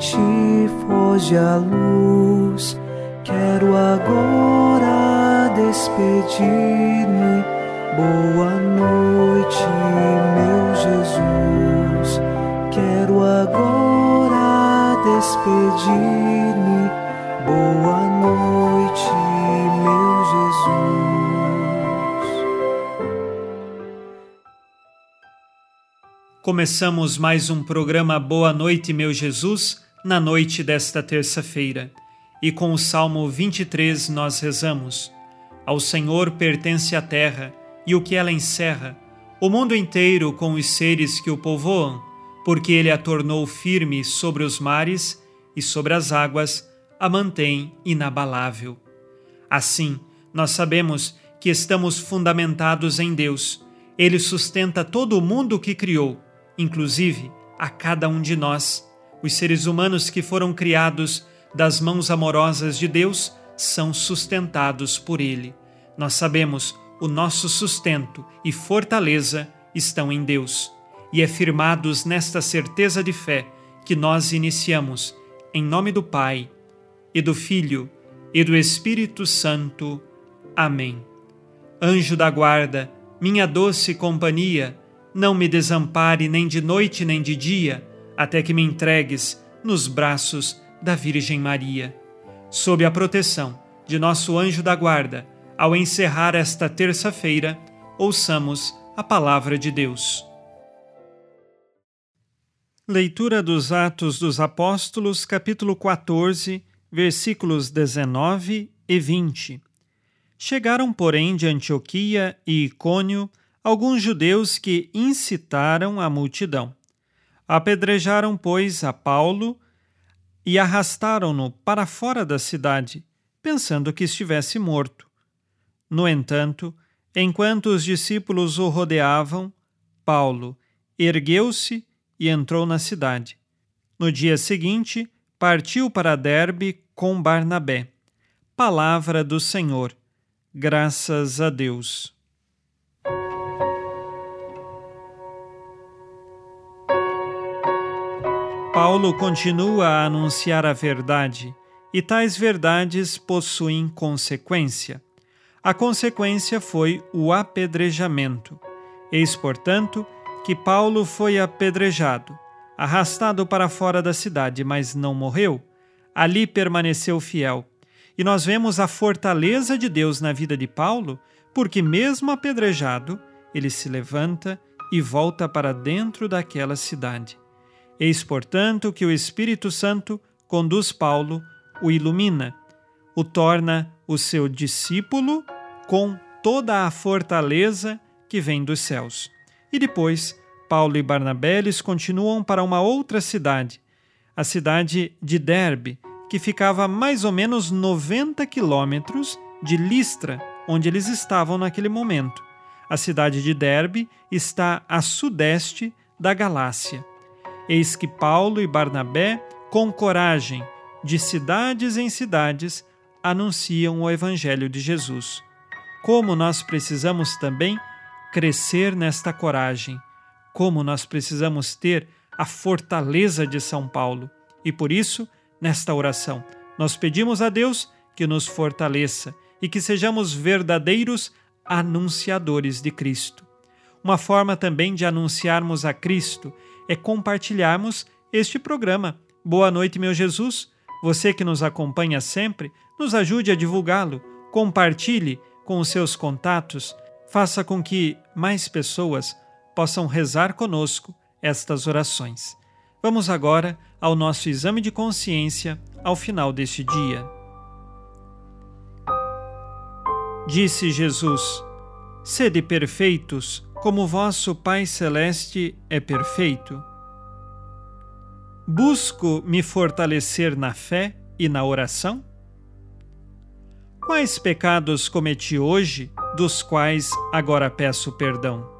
Noite, foge a luz. Quero agora despedir-me. Boa noite, meu Jesus. Quero agora despedir-me. Boa noite, meu Jesus. Começamos mais um programa Boa Noite, meu Jesus, na noite desta terça-feira. E com o Salmo 23 nós rezamos: Ao Senhor pertence a terra e o que ela encerra, o mundo inteiro com os seres que o povoam, porque ele a tornou firme sobre os mares e sobre as águas a mantém inabalável. Assim, nós sabemos que estamos fundamentados em Deus. Ele sustenta todo o mundo que criou, inclusive a cada um de nós. Os seres humanos que foram criados das mãos amorosas de Deus são sustentados por Ele. Nós sabemos o nosso sustento e fortaleza estão em Deus, e é firmados nesta certeza de fé que nós iniciamos, em nome do Pai, e do Filho, e do Espírito Santo. Amém. Anjo da guarda, minha doce companhia, não me desampare nem de noite nem de dia, até que me entregues nos braços da Virgem Maria. Sob a proteção de nosso anjo da guarda, ao encerrar esta terça-feira, ouçamos a palavra de Deus. Leitura dos Atos dos Apóstolos, capítulo 14, versículos 19 e 20. Chegaram, porém, de Antioquia e Icônio alguns judeus que incitaram a multidão. Apedrejaram, pois, a Paulo e arrastaram-no para fora da cidade, pensando que estivesse morto. No entanto, enquanto os discípulos o rodeavam, Paulo ergueu-se e entrou na cidade. No dia seguinte, partiu para Derbe com Barnabé. Palavra do Senhor. Graças a Deus. Paulo continua a anunciar a verdade, e tais verdades possuem consequência. A consequência foi o apedrejamento. Eis, portanto, que Paulo foi apedrejado, arrastado para fora da cidade, mas não morreu. Ali permaneceu fiel. E nós vemos a fortaleza de Deus na vida de Paulo, porque, mesmo apedrejado, ele se levanta e volta para dentro daquela cidade. Eis, portanto, que o Espírito Santo conduz Paulo, o ilumina, o torna o seu discípulo com toda a fortaleza que vem dos céus. E depois, Paulo e Barnabé continuam para uma outra cidade, a cidade de Derbe, que ficava a mais ou menos 90 quilômetros de Listra, onde eles estavam naquele momento. A cidade de Derbe está a sudeste da Galácia. Eis que Paulo e Barnabé, com coragem, de cidades em cidades, anunciam o Evangelho de Jesus. Como nós precisamos também crescer nesta coragem, como nós precisamos ter a fortaleza de São Paulo. E por isso, nesta oração, nós pedimos a Deus que nos fortaleça e que sejamos verdadeiros anunciadores de Cristo. Uma forma também de anunciarmos a Cristo é compartilharmos este programa. Boa noite, meu Jesus. Você que nos acompanha sempre, nos ajude a divulgá-lo, compartilhe com os seus contatos, faça com que mais pessoas possam rezar conosco estas orações. Vamos agora ao nosso exame de consciência ao final deste dia. Disse Jesus: Sede perfeitos como vosso Pai Celeste é perfeito. Busco me fortalecer na fé e na oração? Quais pecados cometi hoje, dos quais agora peço perdão?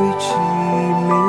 熄灭